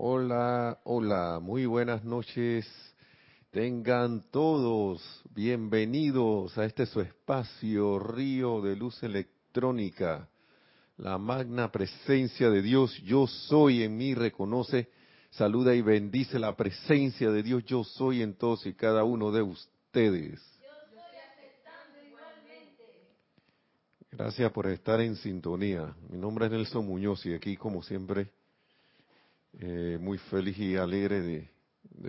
Hola, hola, muy buenas noches. Tengan todos bienvenidos a este su espacio, Río de Luz Electrónica. La magna presencia de Dios, yo soy en mí, reconoce, saluda y bendice la presencia de Dios, yo soy en todos y cada uno de ustedes. Gracias por estar en sintonía. Mi nombre es Nelson Muñoz y aquí, como siempre, eh, muy feliz y alegre de,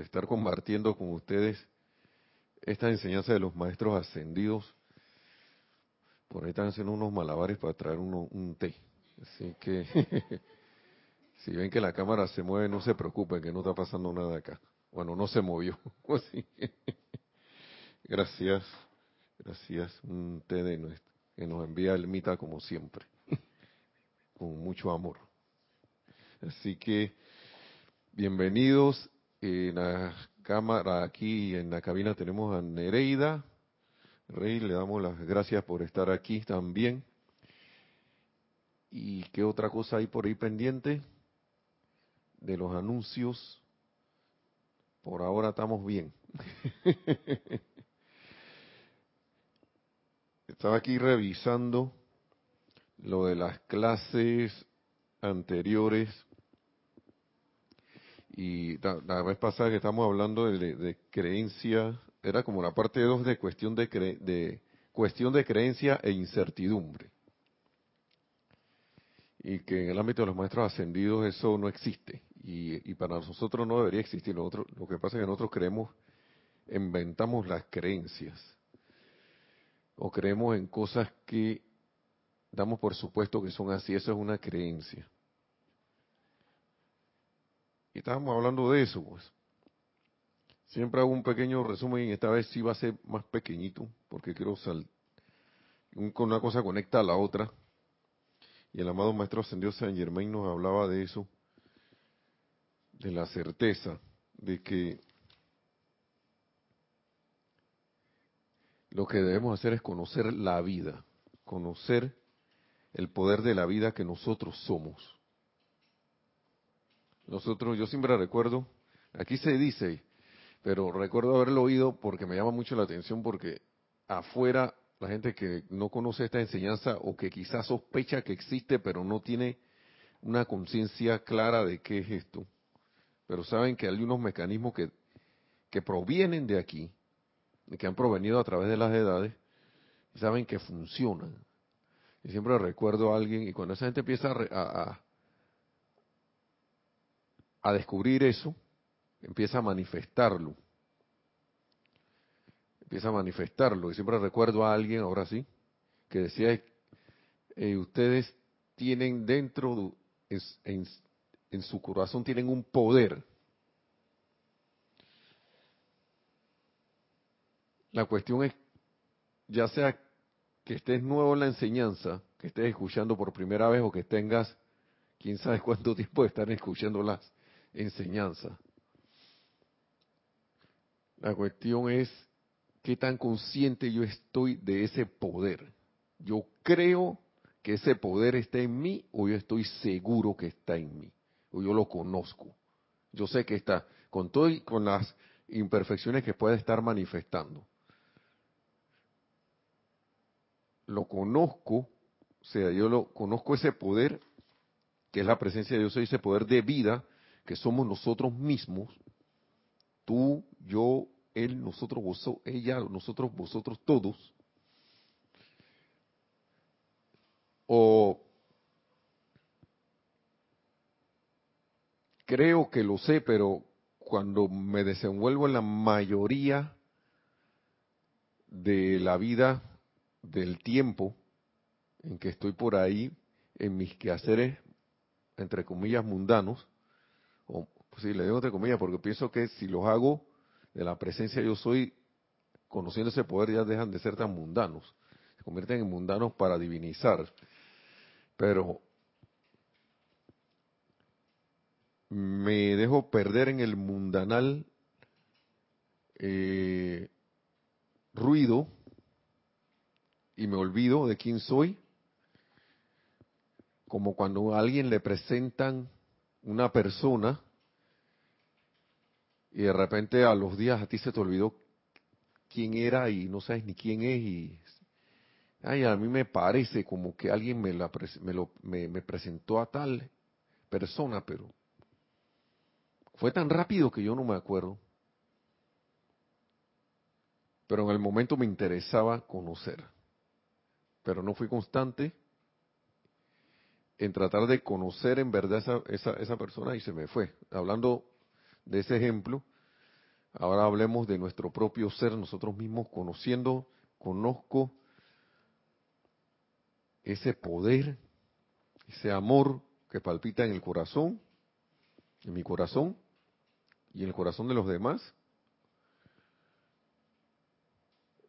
estar compartiendo con ustedes esta enseñanza de los maestros ascendidos. Por ahí están haciendo unos malabares para traer un té. Así que, si ven que la cámara se mueve, no se preocupen, que no está pasando nada acá. Bueno, no se movió. Gracias, gracias. Un té de nuestro que nos envía el Mita como siempre, con mucho amor. Así que bienvenidos en la cámara aquí en la cabina tenemos a Nereida. Rey, le damos las gracias por estar aquí también. ¿Y qué otra cosa hay por ahí pendiente? De los anuncios. Por ahora estamos bien. Estaba aquí revisando lo de las clases anteriores y la, vez pasada que estamos hablando de, creencia, era como la parte 2 de cuestión de, de cuestión de creencia e incertidumbre. Y que en el ámbito de los maestros ascendidos eso no existe. Y, para nosotros no debería existir. lo que pasa es que nosotros creemos, inventamos las creencias o creemos en cosas que damos por supuesto que son así, eso es una creencia. Estábamos hablando de eso, pues. Siempre hago un pequeño resumen y esta vez sí va a ser más pequeñito, porque quiero sal una cosa conecta a la otra. Y el amado Maestro Ascendido San Germain nos hablaba de eso, de la certeza de que lo que debemos hacer es conocer la vida, conocer el poder de la vida que nosotros somos. Nosotros, yo siempre recuerdo, aquí se dice, pero recuerdo haberlo oído porque me llama mucho la atención porque afuera la gente que no conoce esta enseñanza o que quizás sospecha que existe pero no tiene una conciencia clara de qué es esto, pero saben que hay unos mecanismos que, que provienen de aquí, que han provenido a través de las edades, saben que funcionan. Y siempre recuerdo a alguien, y cuando esa gente empieza a, a, descubrir eso, empieza a manifestarlo. Empieza a manifestarlo. Y siempre recuerdo a alguien, ahora sí, que decía, eh, ustedes tienen dentro, en, en su corazón tienen un poder La cuestión es, ya sea que estés nuevo en la enseñanza, que estés escuchando por primera vez o que tengas, quién sabe cuánto tiempo de estar escuchando las enseñanzas. La cuestión es qué tan consciente yo estoy de ese poder. Yo creo que ese poder está en mí o yo estoy seguro que está en mí o yo lo conozco. Yo sé que está con todo y con las imperfecciones que puede estar manifestando. lo conozco, o sea, yo lo conozco ese poder, que es la presencia de Dios, ese poder de vida, que somos nosotros mismos, tú, yo, él, nosotros, vosotros, ella, nosotros, vosotros, todos. O creo que lo sé, pero cuando me desenvuelvo en la mayoría de la vida del tiempo en que estoy por ahí en mis quehaceres, entre comillas, mundanos, pues sí, le digo entre comillas porque pienso que si los hago de la presencia yo soy, conociendo ese poder ya dejan de ser tan mundanos, se convierten en mundanos para divinizar. Pero me dejo perder en el mundanal eh, ruido y me olvido de quién soy, como cuando a alguien le presentan una persona y de repente a los días a ti se te olvidó quién era y no sabes ni quién es y ay a mí me parece como que alguien me la me, lo, me, me presentó a tal persona pero fue tan rápido que yo no me acuerdo. Pero en el momento me interesaba conocer pero no fui constante en tratar de conocer en verdad esa, esa, esa persona y se me fue. Hablando de ese ejemplo, ahora hablemos de nuestro propio ser, nosotros mismos conociendo, conozco ese poder, ese amor que palpita en el corazón, en mi corazón y en el corazón de los demás.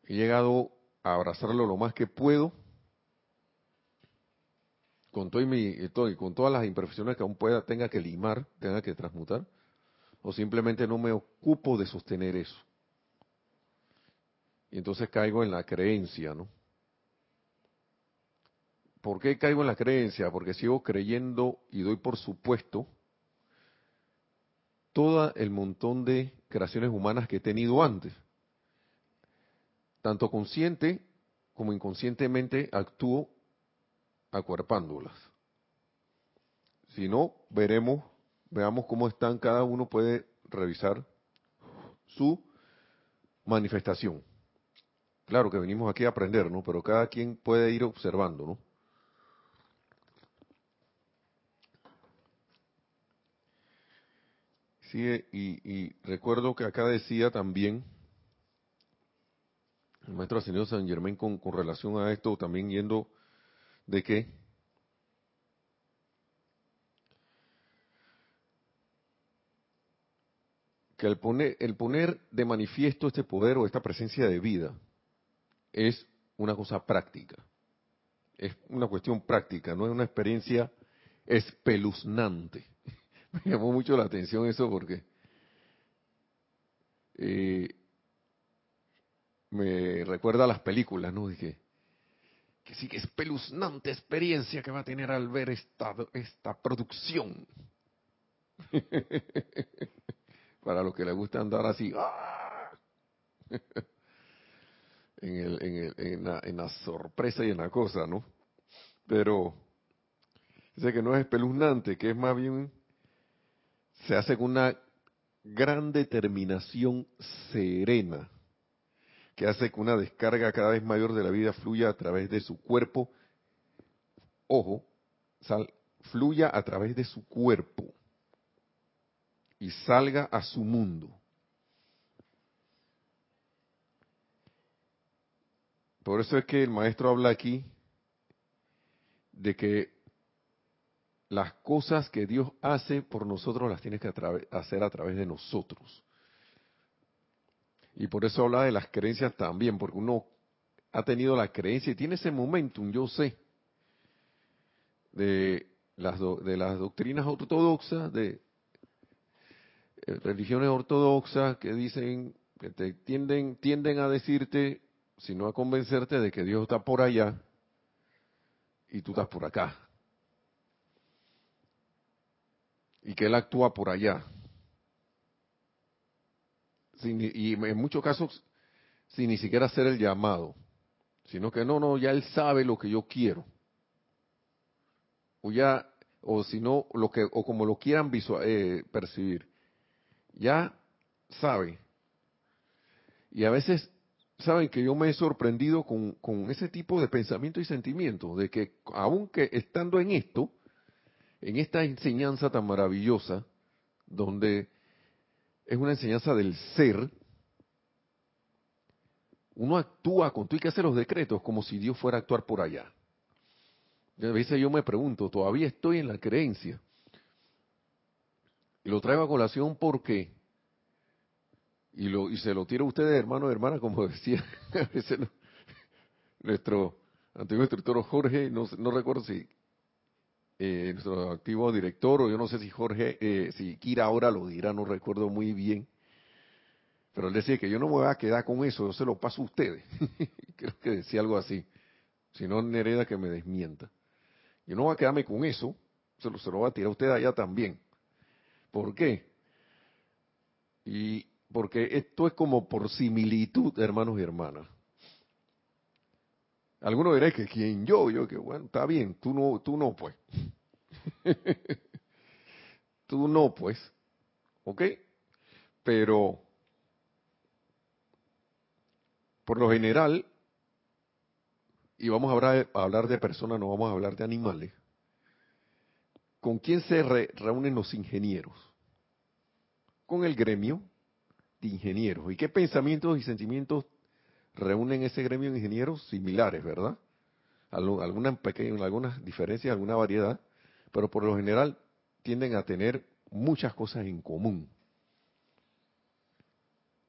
He llegado a abrazarlo lo más que puedo, con todo y, mi, con todas las imperfecciones que aún pueda, tenga que limar, tenga que transmutar o simplemente no me ocupo de sostener eso. Y entonces caigo en la creencia, ¿no? ¿Por qué caigo en la creencia? Porque sigo creyendo y doy por supuesto todo el montón de creaciones humanas que he tenido antes. Tanto consciente como inconscientemente actúo acuerpándolas. Si no, veremos veamos cómo están, cada uno puede revisar su manifestación. Claro que venimos aquí a aprender, ¿no? Pero cada quien puede ir observando, ¿no? Sí, y, recuerdo que acá decía también el maestro ascendido San Germán con, con relación a esto, también yendo de que que el poner, el poner de manifiesto este poder o esta presencia de vida es una cosa práctica. Es una cuestión práctica, no es una experiencia espeluznante. Me llamó mucho la atención eso porque eh, me recuerda a las películas, ¿no? Dije, que sí que espeluznante experiencia que va a tener al ver esta, esta producción. para los que les gusta andar así, ¡ah! en, el, en, el, en, la, en, la, sorpresa y en la cosa, ¿no? Pero dice que no es espeluznante, que es más bien, se hace con una gran determinación serena, que hace que una descarga cada vez mayor de la vida fluya a través de su cuerpo, ojo, fluya a través de su cuerpo y salga a su mundo. Por eso es que el maestro habla aquí de que las cosas que Dios hace por nosotros las tiene que hacer a través de nosotros. Y por eso habla de las creencias también, porque uno ha tenido la creencia y tiene ese momentum, yo sé, de las, de las doctrinas ortodoxas, de religiones ortodoxas que dicen, que te tienden, tienden a decirte, sino a convencerte de que Dios está por allá y tú estás por acá. Y que Él actúa por allá. y en muchos casos, sin ni siquiera hacer el llamado, sino que no, no, ya Él sabe lo que yo quiero. O ya, o si no, lo que, o como lo quieran visual, eh, percibir ya sabe. Y a veces saben que yo me he sorprendido con, con ese tipo de pensamiento y sentimiento, de que aunque estando en esto, en esta enseñanza tan maravillosa, donde es una enseñanza del ser, uno actúa con tú y que hace los decretos como si Dios fuera a actuar por allá. a veces yo me pregunto, todavía estoy en la creencia y lo traigo a colación porque, y, lo, y se lo tiro a ustedes, hermanos y hermanas, como decía nuestro antiguo instructor Jorge, no, no recuerdo si eh, nuestro activo director, o yo no sé si Jorge, eh, si Kira ahora lo dirá, no recuerdo muy bien, pero él decía que yo no me voy a quedar con eso, yo se lo paso a ustedes. Creo que decía algo así. Si no, Nereda que me desmienta. Yo no voy a quedarme con eso, se lo, se lo voy a tirar a usted allá también. ¿Por qué? Y porque esto es como por similitud, hermanos y hermanas. Algunos dirán que quien yo, yo que bueno, está bien, tú no, tú no pues. tú no pues. ¿Ok? Pero por lo general, y vamos a hablar, de personas, no vamos a hablar de animales, ¿con quién se reúnen los ingenieros? Con el gremio de ingenieros. ¿Y qué pensamientos y sentimientos reúnen ese gremio de ingenieros? Similares, ¿verdad? Algunas pequeñas, algunas diferencias, alguna variedad, pero por lo general tienden a tener muchas cosas en común.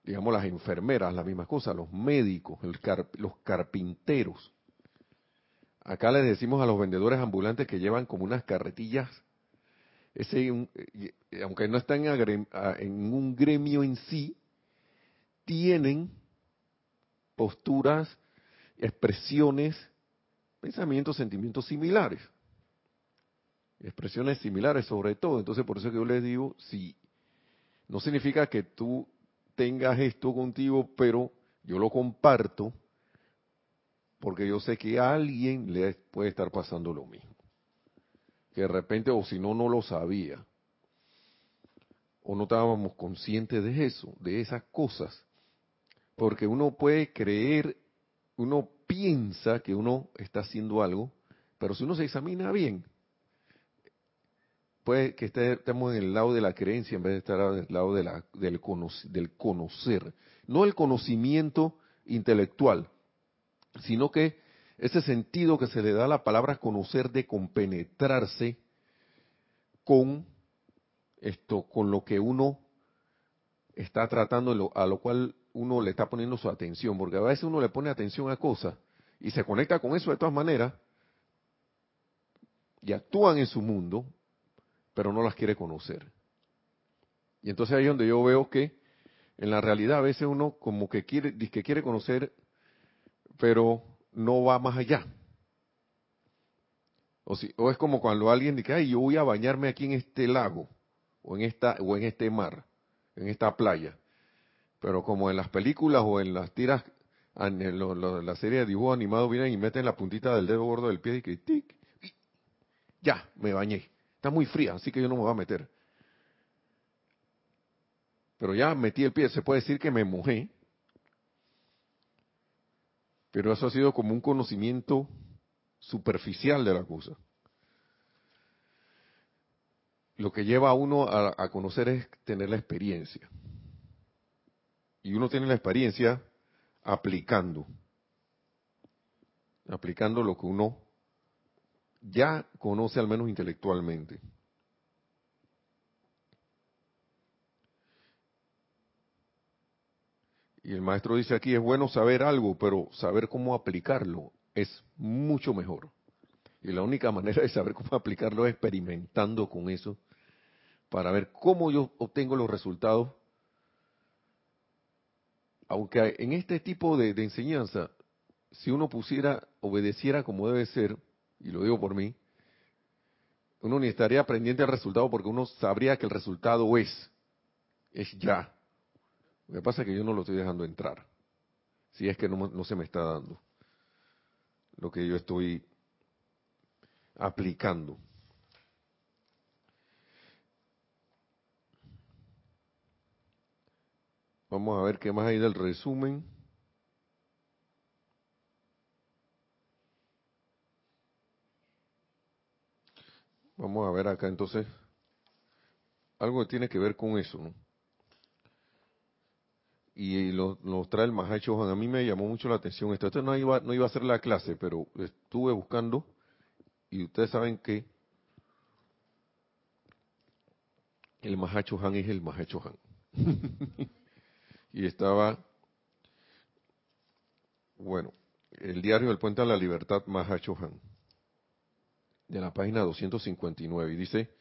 Digamos las enfermeras, las mismas cosas, los médicos, los carpinteros, Acá les decimos a los vendedores ambulantes que llevan como unas carretillas, ese, eh, aunque no están en un gremio en sí, tienen posturas, expresiones, pensamientos, sentimientos similares. Expresiones similares sobre todo. Entonces, por eso que yo les digo, si no significa que tú tengas esto contigo, pero yo lo comparto porque yo sé que a alguien le puede estar pasando lo mismo. Que de repente, o si no, no lo sabía. O no estábamos conscientes de eso, de esas cosas. Porque uno puede creer, uno piensa que uno está haciendo algo, pero si uno se examina bien, puede que estemos en el lado de la creencia en vez de estar el lado de la, del, del conocer. No el conocimiento intelectual, sino que ese sentido que se le da a la palabra conocer de compenetrarse con esto, con lo que uno está tratando, a lo cual uno le está poniendo su atención, porque a veces uno le pone atención a cosas y se conecta con eso de todas maneras y actúan en su mundo, pero no las quiere conocer. Y entonces ahí es donde yo veo que en la realidad a veces uno como que quiere, que quiere conocer pero no va más allá. O, si, o es como cuando alguien dice, ay, yo voy a bañarme aquí en este lago, o en, esta, o en este mar, en esta playa. Pero como en las películas o en las tiras, en, la serie de dibujo animado vienen y meten la puntita del dedo gordo del pie y que, tic, ya, me bañé. Está muy fría, así que yo no me voy a meter. Pero ya metí el pie, se puede decir que me mojé, pero eso ha sido como un conocimiento superficial de la cosa. Lo que lleva a uno a, conocer es tener la experiencia. Y uno tiene la experiencia aplicando. Aplicando lo que uno ya conoce al menos intelectualmente. Y el maestro dice aquí, es bueno saber algo, pero saber cómo aplicarlo es mucho mejor. Y la única manera de saber cómo aplicarlo es experimentando con eso para ver cómo yo obtengo los resultados. Aunque en este tipo de, enseñanza, si uno pusiera, obedeciera como debe ser, y lo digo por mí, uno ni estaría pendiente del resultado porque uno sabría que el resultado es, es ya. Lo que pasa es que yo no lo estoy dejando entrar. Si es que no, se me está dando lo que yo estoy aplicando. Vamos a ver qué más hay del resumen. Vamos a ver acá entonces algo que tiene que ver con eso, ¿no? Y lo, trae el Mahacho A mí me llamó mucho la atención esto. Esto no iba, no iba a ser la clase, pero estuve buscando y ustedes saben que el Mahacho Han es el Mahacho Han. y estaba, bueno, el diario del Puente a la Libertad Mahacho Han, de la página 259, y dice,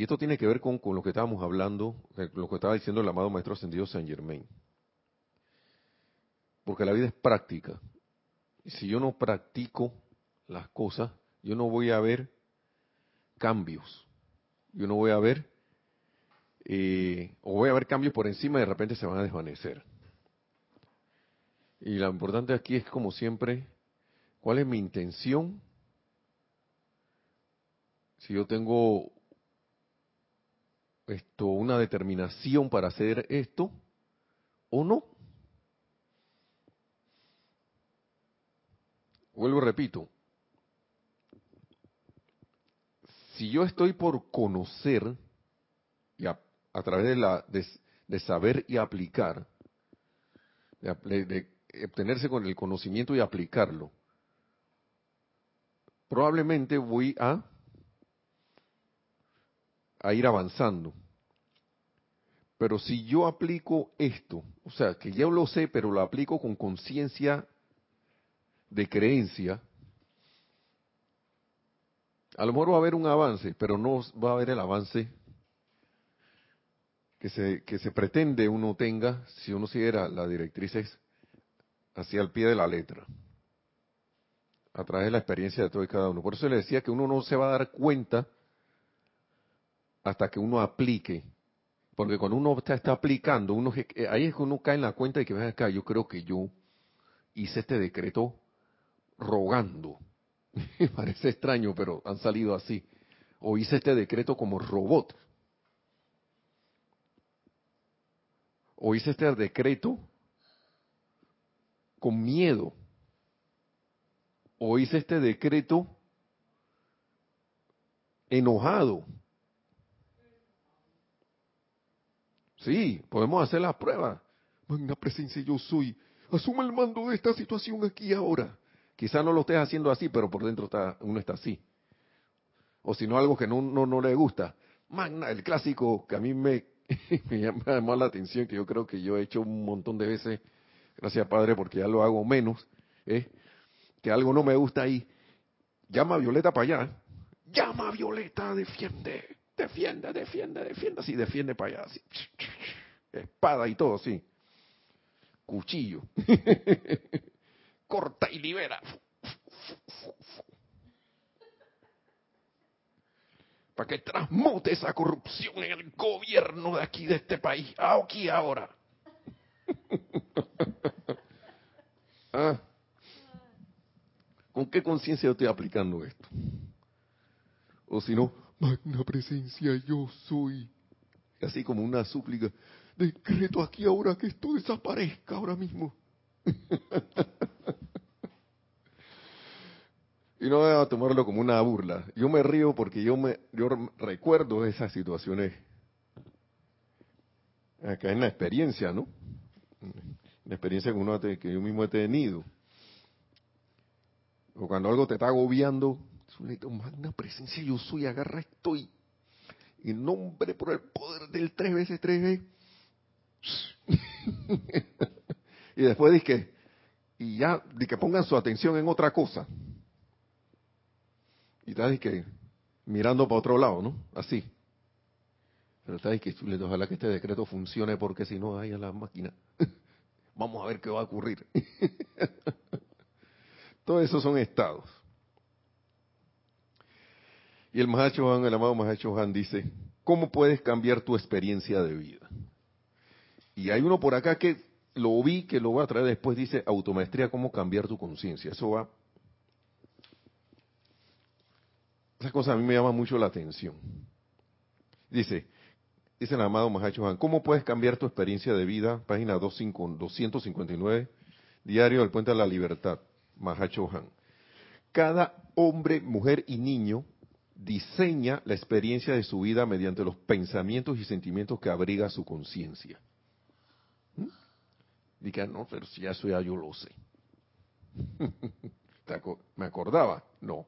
y esto tiene que ver con, lo que estábamos hablando, lo que estaba diciendo el amado Maestro Ascendido San Germain. Porque la vida es práctica. Y si yo no practico las cosas, yo no voy a ver cambios. Yo no voy a ver eh, o voy a ver cambios por encima y de repente se van a desvanecer. Y lo importante aquí es, como siempre, cuál es mi intención. Si yo tengo esto, una determinación para hacer esto o no. Vuelvo y repito. Si yo estoy por conocer y a, través de, la, de, saber y aplicar, de obtenerse con el conocimiento y aplicarlo, probablemente voy a, a ir avanzando. Pero si yo aplico esto, o sea, que ya lo sé, pero lo aplico con conciencia de creencia, a lo mejor va a haber un avance, pero no va a haber el avance que se, que se pretende uno tenga si uno siguiera las directrices hacia el pie de la letra, a través de la experiencia de todo y cada uno. Por eso le decía que uno no se va a dar cuenta hasta que uno aplique. Porque cuando uno está, está aplicando, uno, ahí es que uno cae en la cuenta de que, ven acá, yo creo que yo hice este decreto rogando. Me parece extraño, pero han salido así. O hice este decreto como robot. O hice este decreto con miedo. O hice este decreto enojado. Sí, podemos hacer la prueba. Magna presencia yo soy. Asuma el mando de esta situación aquí ahora. Quizá no lo estés haciendo así, pero por dentro está, uno está así. O si no, algo que no, no, no le gusta. Magna, el clásico que a mí me, llama la atención, que yo creo que yo he hecho un montón de veces gracias Padre porque ya lo hago menos, ¿eh? que algo no me gusta ahí, llama a Violeta para allá, llama a Violeta, defiende, defiende, defiende, defiende, así defiende para allá, espada y todo, sí, cuchillo, corta y libera. Para que transmute esa corrupción en el gobierno de aquí, de este país, aquí ahora. Ah. ¿Con qué conciencia estoy aplicando esto? O si no, magna presencia yo soy. Así como una súplica, decreto aquí ahora que esto desaparezca ahora mismo. y no voy a tomarlo como una burla. Yo me río porque yo me yo recuerdo esas situaciones acá en la experiencia, ¿no? la experiencia que, uno, que yo mismo he tenido. O cuando algo te está agobiando, magna presencia, yo soy, agarra estoy. En nombre por el poder del tres veces tres veces. y después que, y ya, de que pongan su atención en otra cosa. Y está que mirando para otro lado, ¿no? Así. Pero está que ojalá que este decreto funcione porque si no, hay a la máquina. Vamos a ver qué va a ocurrir. Todos esos son estados. Y el Mahacho el amado Mahacho dice, ¿cómo puedes cambiar tu experiencia de vida? Y hay uno por acá que lo vi, que lo voy a traer después, dice, automaestría, ¿cómo cambiar tu conciencia? Eso va... Esa cosa a mí me llama mucho la atención. Dice, Dice el amado Mahacho Han, ¿cómo puedes cambiar tu experiencia de vida? Página 259, Diario del Puente de la Libertad, Mahacho Han. Cada hombre, mujer y niño diseña la experiencia de su vida mediante los pensamientos y sentimientos que abriga su conciencia. ¿Mm? Diga, no, pero si eso ya yo lo sé. ¿Me acordaba? No.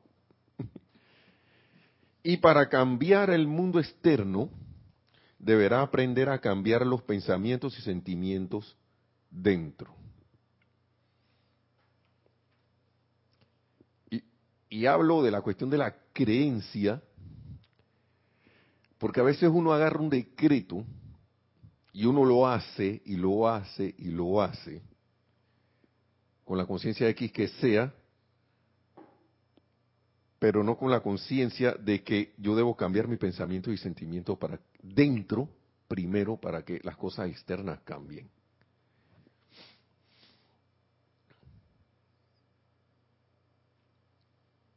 y para cambiar el mundo externo, deberá aprender a cambiar los pensamientos y sentimientos dentro. Y, hablo de la cuestión de la creencia, porque a veces uno agarra un decreto y uno lo hace y lo hace y lo hace con la conciencia X que sea, pero no con la conciencia de que yo debo cambiar mi pensamiento y sentimiento para dentro primero para que las cosas externas cambien.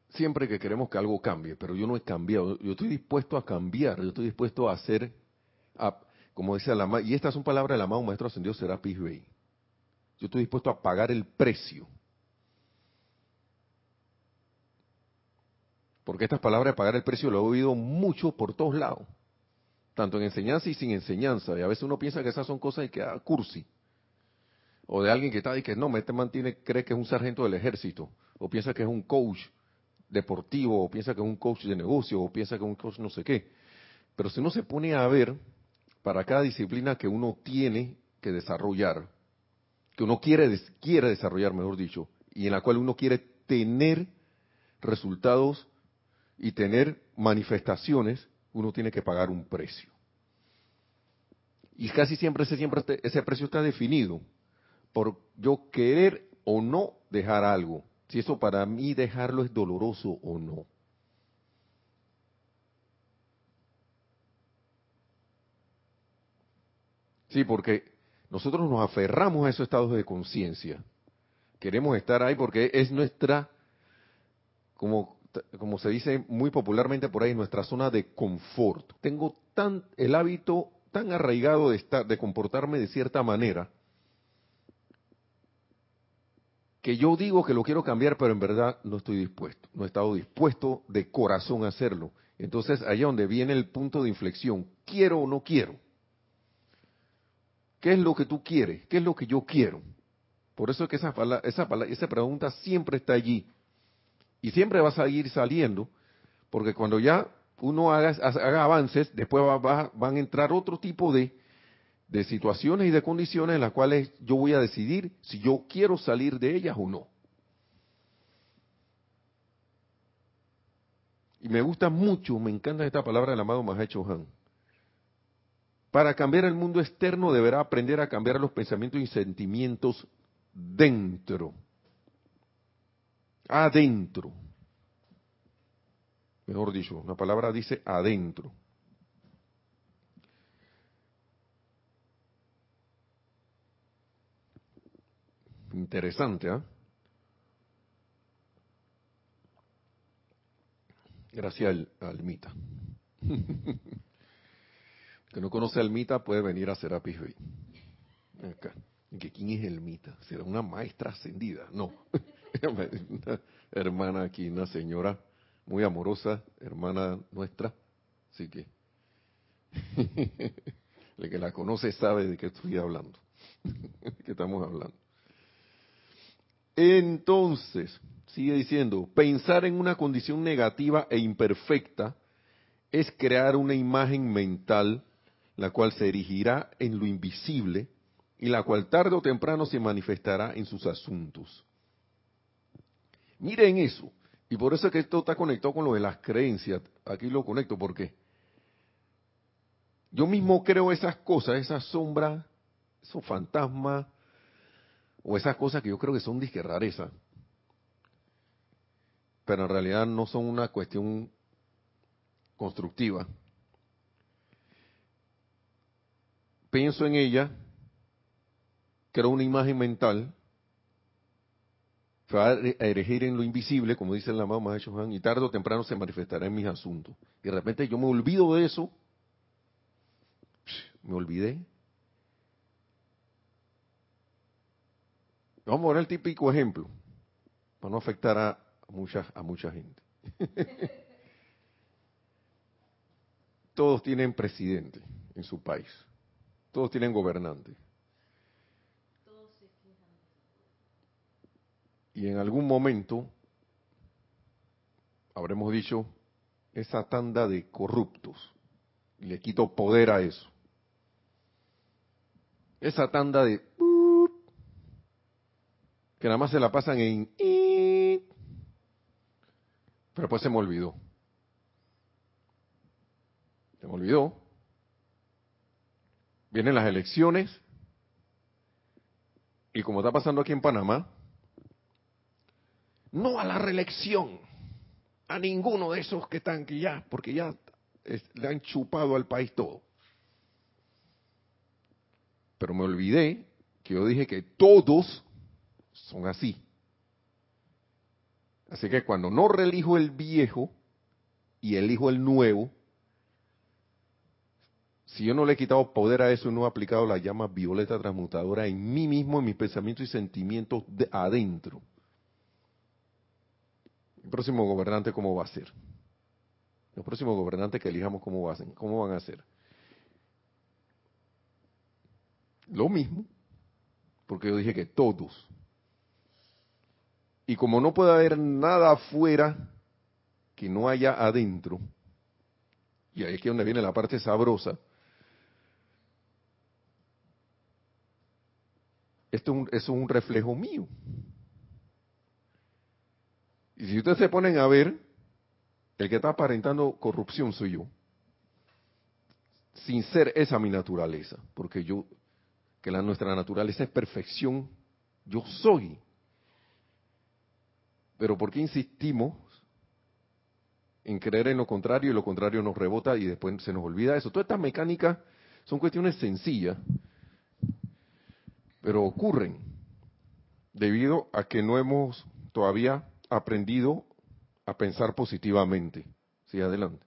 Siempre que queremos que algo cambie, pero yo no he cambiado, yo estoy dispuesto a cambiar, yo estoy dispuesto a hacer, como decía la y estas son palabras del amado Maestro Ascendido Serapis Bey, yo estoy dispuesto a pagar el precio Porque estas palabras de pagar el precio lo he oído mucho por todos lados, tanto en enseñanza y sin enseñanza. Y a veces uno piensa que esas son cosas y que ah, cursi. O de alguien que está y que no, este mantiene, cree que es un sargento del ejército, o piensa que es un coach deportivo, o piensa que es un coach de negocio, o piensa que es un coach no sé qué. Pero si uno se pone a ver para cada disciplina que uno tiene que desarrollar, que uno quiere, quiere desarrollar, mejor dicho, y en la cual uno quiere tener resultados y tener manifestaciones, uno tiene que pagar un precio. Y casi siempre ese, siempre ese precio está definido por yo querer o no dejar algo. Si eso para mí dejarlo es doloroso o no. Sí, porque nosotros nos aferramos a esos estados de conciencia. Queremos estar ahí porque es nuestra, como como se dice muy popularmente por ahí, nuestra zona de confort. Tengo tan el hábito tan arraigado de estar, de comportarme de cierta manera, que yo digo que lo quiero cambiar, pero en verdad no estoy dispuesto, no he estado dispuesto de corazón a hacerlo. Entonces, allá donde viene el punto de inflexión, ¿quiero o no quiero? ¿Qué es lo que tú quieres? ¿Qué es lo que yo quiero? Por eso es que esa, esa, esa pregunta siempre está allí. Y siempre va a seguir saliendo, porque cuando ya uno haga, avances, después van a entrar otro tipo de, de situaciones y de condiciones en las cuales yo voy a decidir si yo quiero salir de ellas o no. Y me gusta mucho, me encanta esta palabra del amado Mahacho Han. Para cambiar el mundo externo deberá aprender a cambiar los pensamientos y sentimientos dentro adentro. Mejor dicho, la palabra dice adentro. Interesante, ¿ah? Gracias al, Almita. que no conoce a Almita puede venir a Serapis Bay. Acá. ¿Que ¿Quién es Almita? ¿Será una maestra ascendida? No. una hermana aquí, una señora muy amorosa, hermana nuestra, así que el que la conoce sabe de qué estoy hablando, de qué estamos hablando. Entonces, sigue diciendo, pensar en una condición negativa e imperfecta es crear una imagen mental la cual se erigirá en lo invisible y la cual tarde o temprano se manifestará en sus asuntos. Miren eso. Y por eso es que esto está conectado con lo de las creencias. Aquí lo conecto porque yo mismo creo esas cosas, esas sombras, esos fantasmas, o esas cosas que yo creo que son disque. Pero en realidad no son una cuestión constructiva. Pienso en ella, creo una imagen mental, se va a erigir en lo invisible, como dice el amado Maestro Juan, y tarde o temprano se manifestará en mis asuntos. Y de repente yo me olvido de eso, me olvidé. Vamos a ver el típico ejemplo, para no afectar a mucha, a mucha gente. Todos tienen presidente en su país, todos tienen gobernante. Y en algún momento habremos dicho, esa tanda de corruptos, le quito poder a eso. Esa tanda de... que nada más se la pasan en... pero pues se me olvidó. Se me olvidó. Vienen las elecciones. Y como está pasando aquí en Panamá, no a la reelección, a ninguno de esos que están aquí ya, porque ya le han chupado al país todo. Pero me olvidé que yo dije que todos son así. Así que cuando no relijo el viejo y elijo el nuevo, si yo no le he quitado poder a eso no he aplicado la llama violeta transmutadora en mí mismo, en mis pensamientos y sentimientos de adentro, el próximo gobernante cómo va a ser. Los próximos gobernantes que elijamos cómo, van, cómo van a ser. Lo mismo, porque yo dije que todos. Y como no puede haber nada afuera que no haya adentro, y ahí es que donde viene la parte sabrosa, esto es un, reflejo mío. Y si ustedes se ponen a ver, el que está aparentando corrupción soy yo. Sin ser esa mi naturaleza, porque yo, que la nuestra naturaleza es perfección, yo soy. Pero ¿por qué insistimos en creer en lo contrario y lo contrario nos rebota y después se nos olvida eso? Todas estas mecánicas son cuestiones sencillas, pero ocurren debido a que no hemos todavía aprendido a pensar positivamente. Sí, adelante.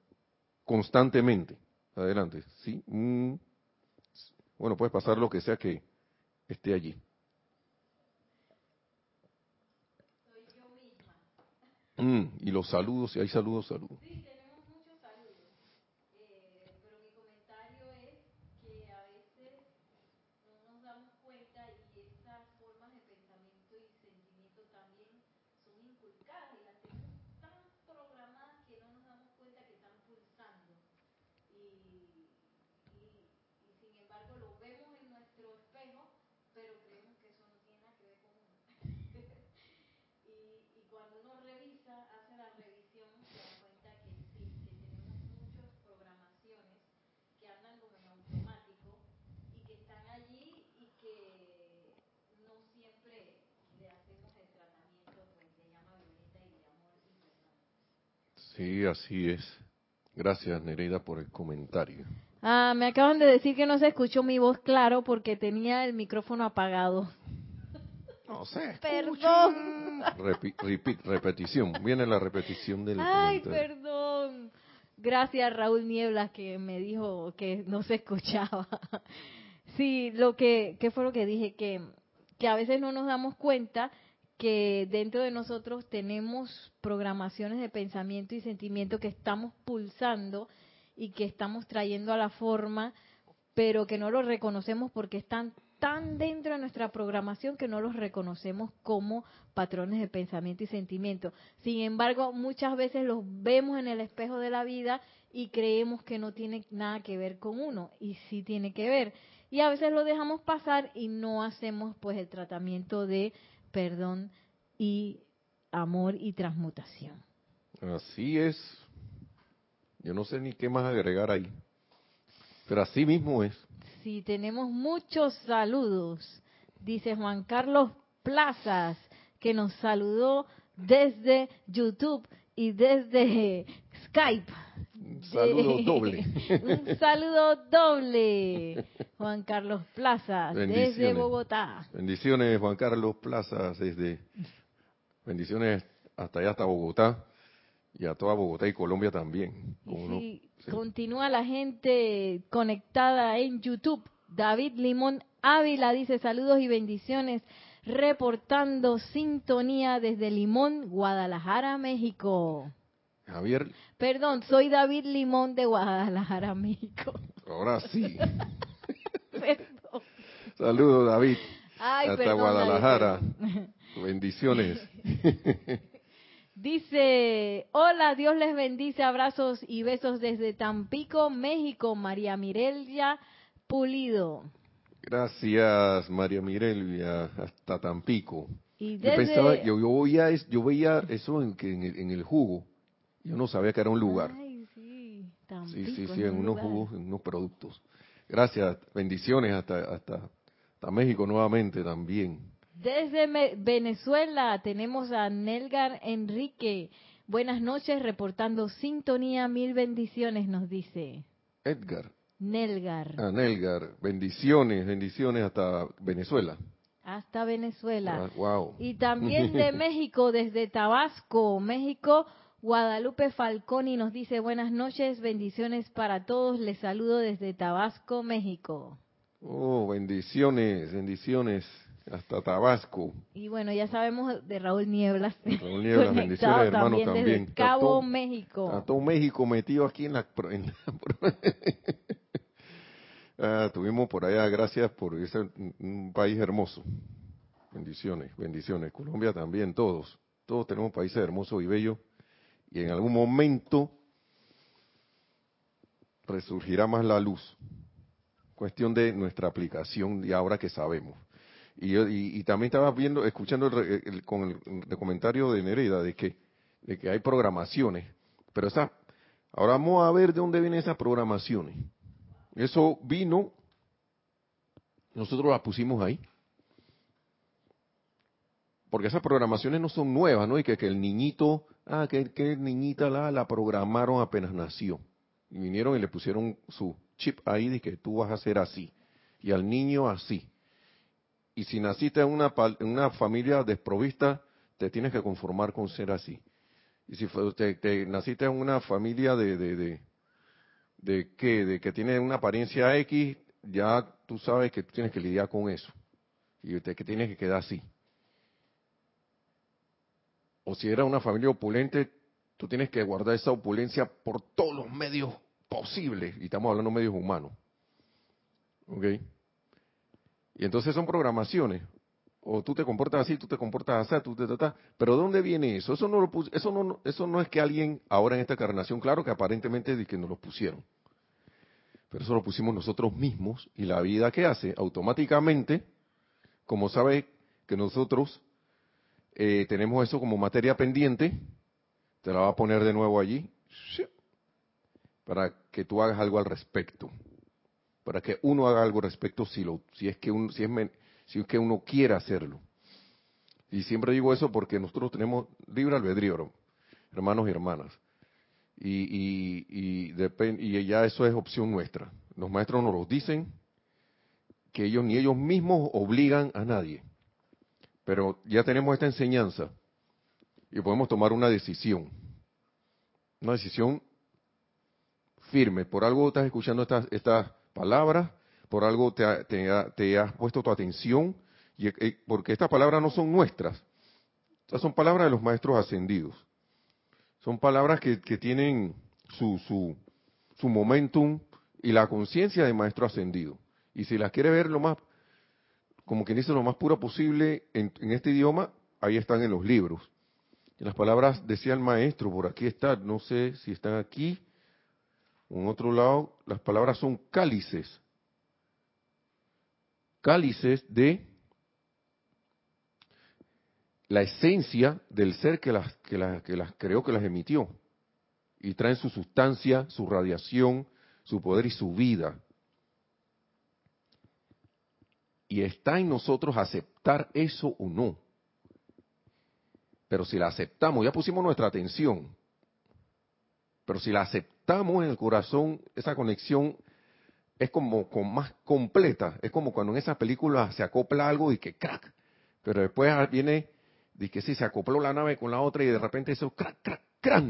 Constantemente. Adelante. Sí. Mm. Bueno, puede pasar lo que sea que esté allí. Mm, y los saludos, si hay saludos, saludos. Sí, así es. Gracias, Nereida, por el comentario. Ah, me acaban de decir que no se escuchó mi voz claro porque tenía el micrófono apagado. No sé. Perdón. repetición. Viene la repetición del Ay, perdón. Gracias, Raúl Nieblas, que me dijo que no se escuchaba. Sí, lo que, ¿qué fue lo que dije? Que, que a veces no nos damos cuenta que dentro de nosotros tenemos programaciones de pensamiento y sentimiento que estamos pulsando y que estamos trayendo a la forma, pero que no los reconocemos porque están tan dentro de nuestra programación que no los reconocemos como patrones de pensamiento y sentimiento. Sin embargo, muchas veces los vemos en el espejo de la vida y creemos que no tiene nada que ver con uno, y sí tiene que ver. Y a veces lo dejamos pasar y no hacemos pues el tratamiento de perdón y amor y transmutación. Así es. Yo no sé ni qué más agregar ahí. Pero así mismo es. Sí, tenemos muchos saludos. Dice Juan Carlos Plazas, que nos saludó desde YouTube y desde Skype. Un saludo doble. Un saludo doble. Juan Carlos Plazas, desde Bogotá. Bendiciones, Juan Carlos Plazas, desde. Bendiciones hasta allá, hasta Bogotá. Y a toda Bogotá y Colombia también. Continúa la gente conectada en YouTube. David Limón Ávila dice saludos y bendiciones, reportando sintonía desde Limón, Guadalajara, México. Javier. Perdón, soy David Limón de Guadalajara, México. Ahora sí. Saludos, David. Hasta Guadalajara. Bendiciones. Dice, hola, Dios les bendice, abrazos y besos desde Tampico, México, María Mirelia Pulido. Gracias, María Mirelia, hasta Tampico. yo pensaba, yo, veía, yo veía eso en, en, el, jugo, yo no sabía que era un lugar. sí, sí, sí, sí, en unos jugos, en unos productos. Gracias, bendiciones hasta, hasta, hasta México nuevamente también. Desde Venezuela tenemos a Nelgar Enrique. Buenas noches, reportando sintonía, mil bendiciones, nos dice. Edgar. Nelgar. A Nelgar, bendiciones, bendiciones hasta Venezuela. Hasta Venezuela. Ah, wow. Y también de México, desde Tabasco, México, Guadalupe Falconi nos dice buenas noches, bendiciones para todos, les saludo desde Tabasco, México. Oh, bendiciones, bendiciones hasta Tabasco. Y bueno, ya sabemos de Raúl Nieblas. Raúl Nieblas, bendiciones hermanos también. Desde Cabo, México. Está todo México metido aquí en la... ah, tuvimos por allá, gracias por ese un país hermoso. Bendiciones, bendiciones. Colombia también, todos. Todos tenemos países hermosos y bellos y en algún momento resurgirá más la luz. Cuestión de nuestra aplicación y ahora que sabemos. Y, y, también estaba viendo, escuchando el, con el, comentario de Nereida de que, de que hay programaciones, pero esa, ahora vamos a ver de dónde vienen esas programaciones. Eso vino, nosotros las pusimos ahí porque esas programaciones no son nuevas, ¿no? Y que el niñito, ah, que, niñita la, la programaron apenas nació. Y vinieron y le pusieron su chip ahí de que tú vas a ser así. Y al niño así. Y si naciste en una, en una familia desprovista, te tienes que conformar con ser así. Y si te, te naciste en una familia de, de, de, de, ¿qué? de que tiene una apariencia X, ya tú sabes que tú tienes que lidiar con eso. Y te, que tienes que quedar así o si era una familia opulente, tú tienes que guardar esa opulencia por todos los medios posibles. Y estamos hablando de medios humanos. ¿Ok? Y entonces son programaciones. O tú te comportas así, tú te comportas así, tú te tratas. Pero ¿de dónde viene eso? Eso no, lo eso, no, eso no es que alguien ahora en esta encarnación, claro que aparentemente es que nos lo pusieron. Pero eso lo pusimos nosotros mismos. Y la vida que hace, automáticamente, como sabe que nosotros eh, tenemos eso como materia pendiente, te la va a poner de nuevo allí, para que tú hagas algo al respecto, para que uno haga algo al respecto si, lo, si, es, que un, si, es, si es que uno quiere hacerlo. Y siempre digo eso porque nosotros tenemos libre albedrío, hermanos y hermanas. Y, y, y, y ya eso es opción nuestra. Los maestros nos lo dicen, que ellos ni ellos mismos obligan a nadie. Pero ya tenemos esta enseñanza y podemos tomar una decisión. Una decisión firme. Por algo estás escuchando estas, palabras, por algo te, has puesto tu atención, y, eh, porque estas palabras no son nuestras. Estas son palabras de los maestros ascendidos. Son palabras que, que tienen su, su, su momentum y la conciencia de maestro ascendido. Y si las quiere ver lo más como quien dice, lo más puro posible en, este idioma, ahí están en los libros. Y las palabras decía el maestro, por aquí está, no sé si están aquí en otro lado, las palabras son cálices. Cálices de la esencia del ser que las, que, las, que las creó, que las emitió. Y traen su sustancia, su radiación, su poder y su vida. Y está en nosotros aceptar eso o no. Pero si la aceptamos, ya pusimos nuestra atención. Pero si la aceptamos en el corazón, esa conexión es como con más completa. Es como cuando en esa película se acopla algo y que crack. Pero después viene de que sí, se acopló la nave con la otra y de repente eso crack, crack, crack.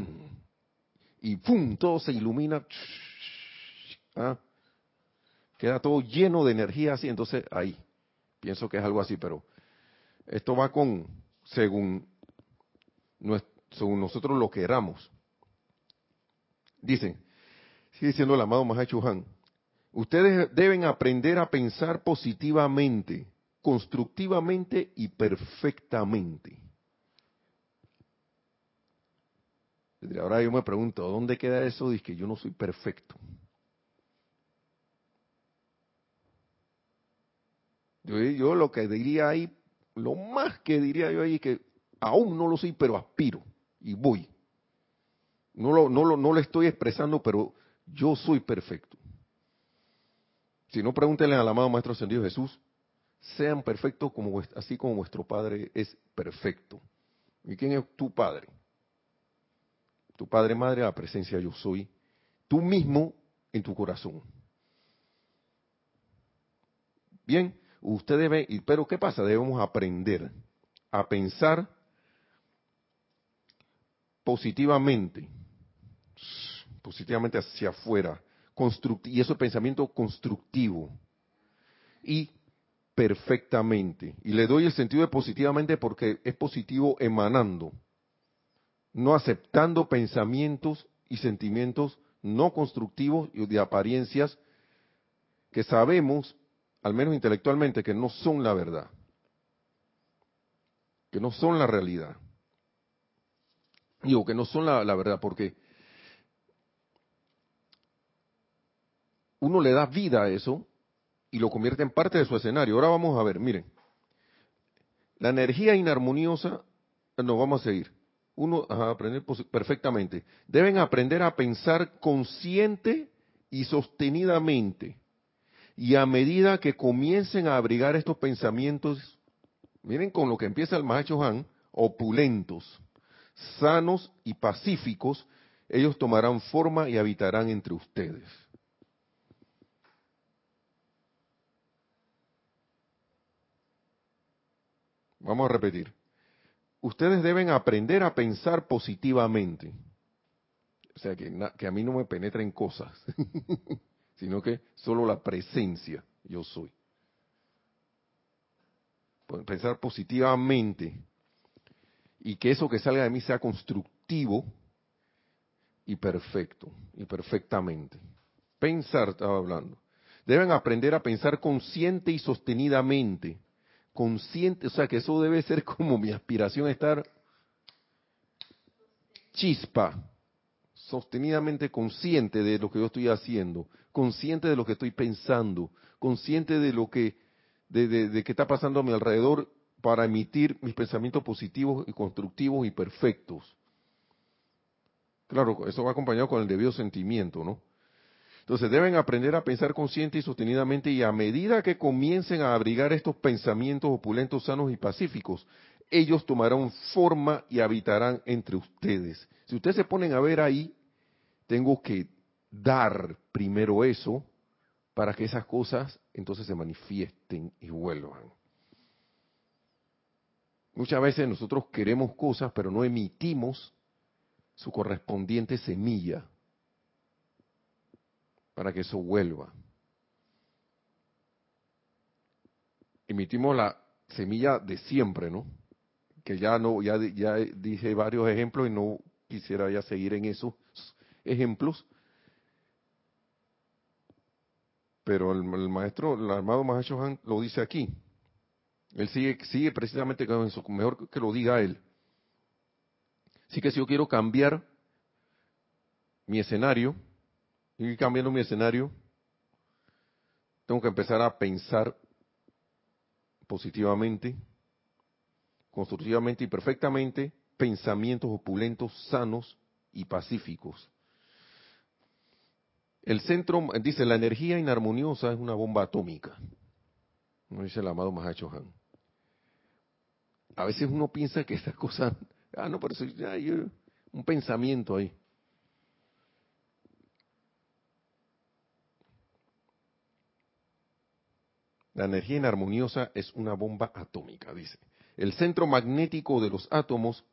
Y pum, todo se ilumina. ¿Ah? Queda todo lleno de energía así, entonces ahí. Pienso que es algo así, pero esto va con según, según nosotros lo queramos. Dicen, sigue diciendo el amado Mahacho Han, ustedes deben aprender a pensar positivamente, constructivamente y perfectamente. Ahora yo me pregunto, ¿dónde queda eso? Dice que yo no soy perfecto. Yo, lo que diría ahí, lo más que diría yo ahí es que aún no lo soy, pero aspiro y voy. No lo, no lo, no lo estoy expresando, pero yo soy perfecto. Si no, pregúntenle al amado Maestro Ascendido Jesús, sean perfectos como, así como vuestro Padre es perfecto. ¿Y quién es tu Padre? Tu Padre, Madre, la presencia yo soy, tú mismo en tu corazón. Bien, usted debe, pero ¿qué pasa? Debemos aprender a pensar positivamente, positivamente hacia afuera, y eso es pensamiento constructivo y perfectamente. Y le doy el sentido de positivamente porque es positivo emanando, no aceptando pensamientos y sentimientos no constructivos y de apariencias que sabemos, al menos intelectualmente, que no son la verdad, que no son la realidad. Digo que no son la, la verdad porque uno le da vida a eso y lo convierte en parte de su escenario. Ahora vamos a ver, miren, la energía inarmoniosa, no, vamos a seguir. Uno, a aprender perfectamente. Deben aprender a pensar consciente y sostenidamente. Y a medida que comiencen a abrigar estos pensamientos, miren con lo que empieza el Mahacho Han, opulentos, sanos y pacíficos, ellos tomarán forma y habitarán entre ustedes. Vamos a repetir. Ustedes deben aprender a pensar positivamente. O sea, que, que a mí no me penetren cosas, sino que solo la presencia yo soy. Pensar positivamente y que eso que salga de mí sea constructivo y perfecto, y perfectamente. Pensar, estaba hablando. Deben aprender a pensar consciente y sostenidamente consciente, o sea que eso debe ser como mi aspiración, estar chispa, sostenidamente consciente de lo que yo estoy haciendo, consciente de lo que estoy pensando, consciente de lo que, de, de, que está pasando a mi alrededor para emitir mis pensamientos positivos y constructivos y perfectos. Claro, eso va acompañado con el debido sentimiento, ¿no? Entonces deben aprender a pensar consciente y sostenidamente y a medida que comiencen a abrigar estos pensamientos opulentos, sanos y pacíficos, ellos tomarán forma y habitarán entre ustedes. Si ustedes se ponen a ver ahí, tengo que dar primero eso para que esas cosas entonces se manifiesten y vuelvan. Muchas veces nosotros queremos cosas, pero no emitimos su correspondiente semilla para que eso vuelva. Emitimos la semilla de siempre, ¿no? Que ya no, ya, ya dije varios ejemplos y no quisiera ya seguir en esos ejemplos. Pero el, maestro, el armado Mahacho Han lo dice aquí. Él sigue, sigue precisamente con eso, mejor que lo diga él. Así que si yo quiero cambiar mi escenario, ir cambiando mi escenario, tengo que empezar a pensar positivamente, constructivamente y perfectamente pensamientos opulentos, sanos y pacíficos. El centro, dice, la energía inarmoniosa es una bomba atómica, dice el amado Mahacho Han. A veces uno piensa que estas cosas, ah, no, pero hay un pensamiento ahí. La energía inarmoniosa es una bomba atómica, dice. El centro magnético de los átomos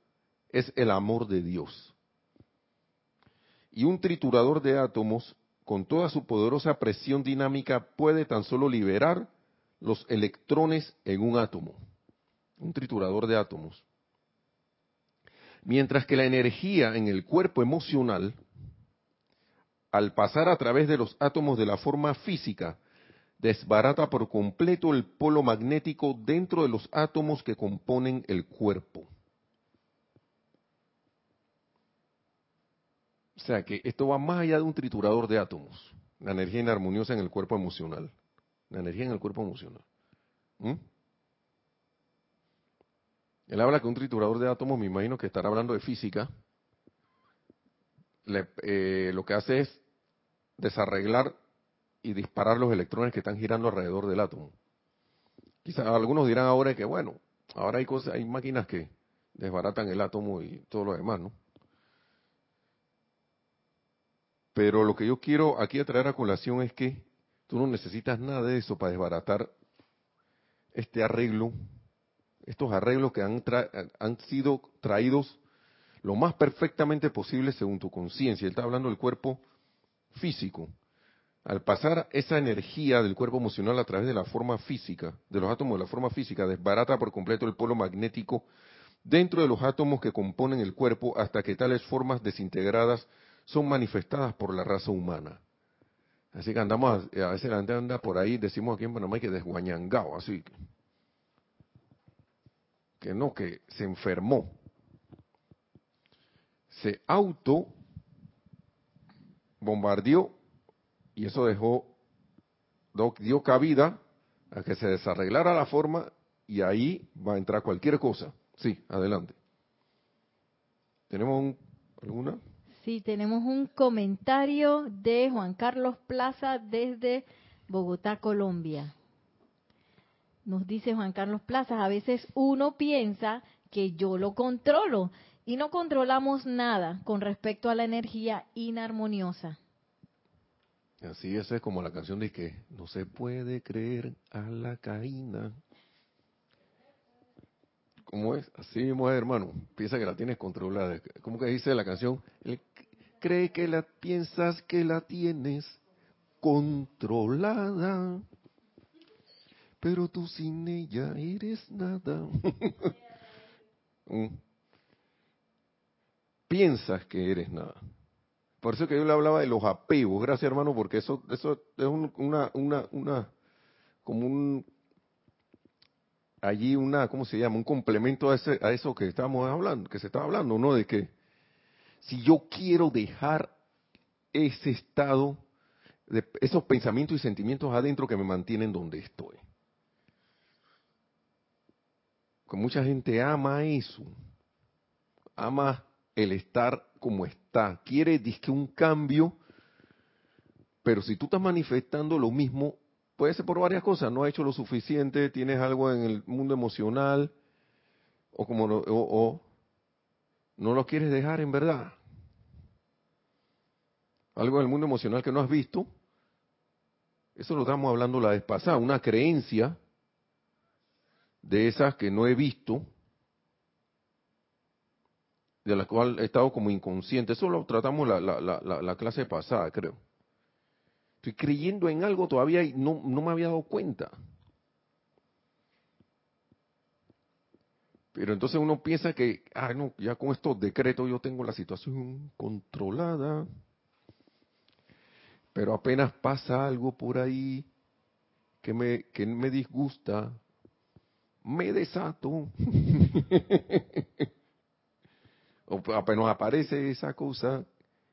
es el amor de Dios. Y un triturador de átomos, con toda su poderosa presión dinámica, puede tan solo liberar los electrones en un átomo. Un triturador de átomos. Mientras que la energía en el cuerpo emocional, al pasar a través de los átomos de la forma física, desbarata por completo el polo magnético dentro de los átomos que componen el cuerpo. O sea que esto va más allá de un triturador de átomos, la energía inarmoniosa en el cuerpo emocional, la energía en el cuerpo emocional. ¿Mm? Él habla que un triturador de átomos, me imagino que estará hablando de física, eh, lo que hace es desarreglar y disparar los electrones que están girando alrededor del átomo. Quizás algunos dirán ahora que, bueno, ahora hay cosas, hay máquinas que desbaratan el átomo y todo lo demás, ¿no? Pero lo que yo quiero aquí traer a colación es que tú no necesitas nada de eso para desbaratar este arreglo, estos arreglos que han, han sido traídos lo más perfectamente posible según tu conciencia. Él está hablando del cuerpo físico. Al pasar esa energía del cuerpo emocional a través de la forma física, de los átomos de la forma física, desbarata por completo el polo magnético dentro de los átomos que componen el cuerpo hasta que tales formas desintegradas son manifestadas por la raza humana. Así que andamos, a, veces la gente anda por ahí, decimos aquí en Panamá que desguañangao, así que no, que se enfermó. Se auto bombardeó y eso dejó, dio cabida a que se desarreglara la forma y ahí va a entrar cualquier cosa. Sí, adelante. ¿Tenemos alguna? Sí, tenemos un comentario de Juan Carlos Plaza desde Bogotá, Colombia. Nos dice Juan Carlos Plaza, a veces uno piensa que yo lo controlo y no controlamos nada con respecto a la energía inarmoniosa. Así es, es como la canción de que no se puede creer a la caína ¿Cómo es? Así mismo es, hermano. Piensa que la tienes controlada. ¿Cómo que dice la canción? Él cree que la piensas que la tienes controlada, pero tú sin ella eres nada. Mm. Piensas que eres nada. Por eso que yo le hablaba de los apegos. Gracias, hermano, porque eso, eso es una, una, una, como un allí una, ¿cómo se llama? Un complemento a, ese, a eso que estamos hablando, que se está hablando, ¿no? De que si yo quiero dejar ese estado, de esos pensamientos y sentimientos adentro que me mantienen donde estoy. Que mucha gente ama eso, ama el estar como está, quiere disque un cambio, pero si tú estás manifestando lo mismo, Puede ser por varias cosas, no ha hecho lo suficiente, tienes algo en el mundo emocional, o como no, o, no lo quieres dejar en verdad. Algo en el mundo emocional que no has visto, eso lo estamos hablando la vez pasada, una creencia de esas que no he visto, de la cual he estado como inconsciente. Eso lo tratamos la, la, la, la clase pasada, creo. Estoy creyendo en algo todavía y no, no me había dado cuenta. Pero entonces uno piensa que, ah, no, ya con estos decretos yo tengo la situación controlada. Pero apenas pasa algo por ahí que me, que me disgusta, me desato. o apenas aparece esa cosa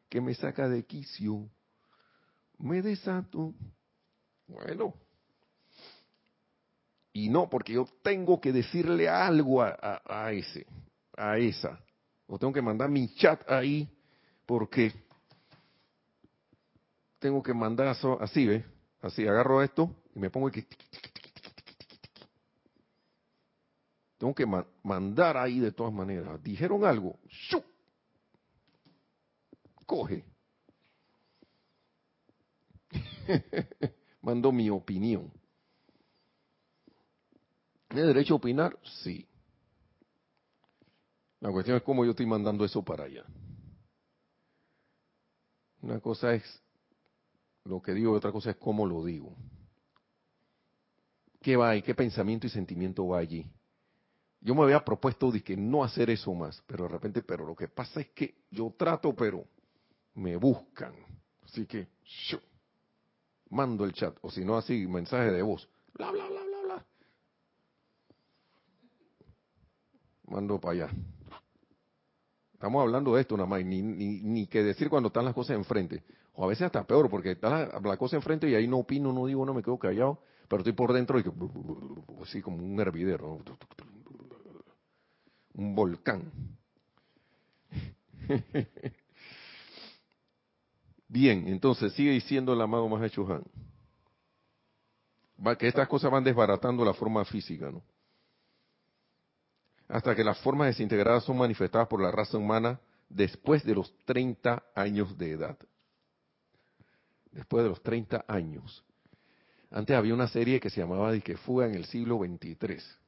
que me saca de quicio me desato. Bueno. Y no, porque yo tengo que decirle algo a, ese, a esa. O tengo que mandar mi chat ahí, porque tengo que mandar así, ¿ves? Así, agarro esto y me pongo aquí. Tengo que mandar ahí de todas maneras. Dijeron algo. Coge. Mando mi opinión. ¿Tiene derecho a opinar? Sí. La cuestión es cómo yo estoy mandando eso para allá. Una cosa es lo que digo y otra cosa es cómo lo digo. ¿Qué va ahí? ¿Qué pensamiento y sentimiento va allí? Yo me había propuesto de que no hacer eso más, pero de repente, pero lo que pasa es que yo trato, pero me buscan. Así que, mando el chat, o si no así, mensaje de voz, bla, bla, bla, bla, bla. Mando para allá. Estamos hablando de esto nada más, ni, ni, ni que decir cuando están las cosas enfrente. O a veces hasta peor, porque está la, cosa enfrente y ahí no opino, no digo, no me quedo callado, pero estoy por dentro y que, así como un hervidero, un volcán. Bien, entonces sigue diciendo el amado Mahacho Han. Va, que estas cosas van desbaratando la forma física, ¿no? Hasta que las formas desintegradas son manifestadas por la raza humana después de los 30 años de edad. Después de los 30 años. Antes había una serie que se llamaba que Fuga en el siglo 23,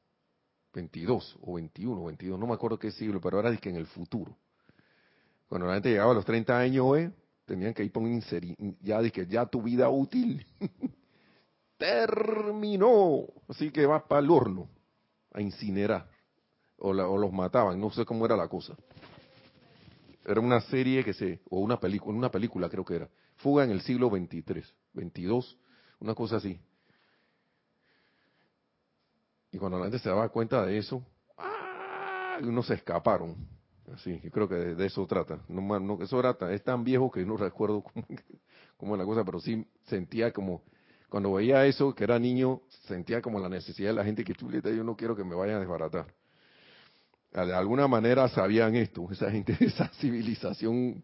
22 o 21, 22, no me acuerdo qué siglo, pero era que en el futuro. Cuando la gente llegaba a los 30 años, ¿eh? tenían que ir por un ya que ya tu vida útil terminó, así que vas para el horno a incinerar o, o, los mataban, no sé cómo era la cosa. Era una serie que se o una película, una película creo que era, Fuga en el siglo 23, 22, una cosa así. Y cuando la gente se daba cuenta de eso, ¡ah! unos se escaparon Sí, yo creo que de, eso trata. No, no, eso trata. Es tan viejo que no recuerdo cómo, es la cosa, pero sí sentía como, cuando veía eso, que era niño, sentía como la necesidad de la gente que chuleta, yo no quiero que me vayan a desbaratar. De alguna manera sabían esto, esa gente de esa civilización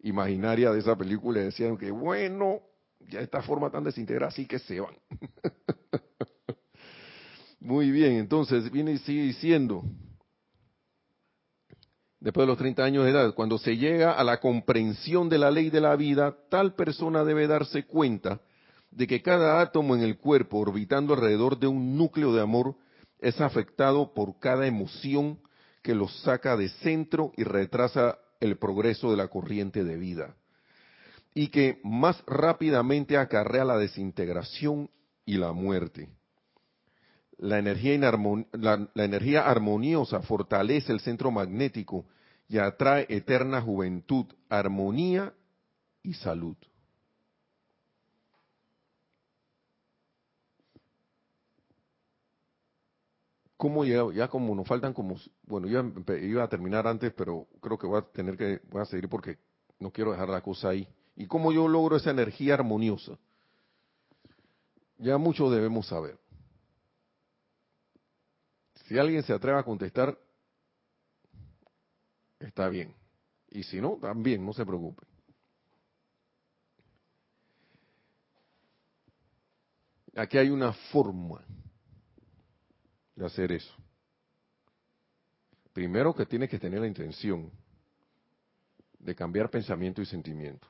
imaginaria de esa película, decían que bueno, ya esta forma tan desintegrada, así que se van. Muy bien, entonces viene y sigue diciendo, después de los 30 años de edad, cuando se llega a la comprensión de la ley de la vida, tal persona debe darse cuenta de que cada átomo en el cuerpo orbitando alrededor de un núcleo de amor es afectado por cada emoción que lo saca de centro y retrasa el progreso de la corriente de vida y que más rápidamente acarrea la desintegración y la muerte. La energía, la energía armoniosa fortalece el centro magnético y atrae eterna juventud, armonía y salud. ¿Cómo ya, ya como nos faltan como, bueno, yo iba a terminar antes, pero creo que voy a tener que, voy seguir porque no quiero dejar la cosa ahí. ¿Y cómo yo logro esa energía armoniosa? Ya mucho debemos saber. Si alguien se atreve a contestar, está bien. Y si no, también, no se preocupe. Aquí hay una forma de hacer eso. Primero que tiene que tener la intención de cambiar pensamiento y sentimiento.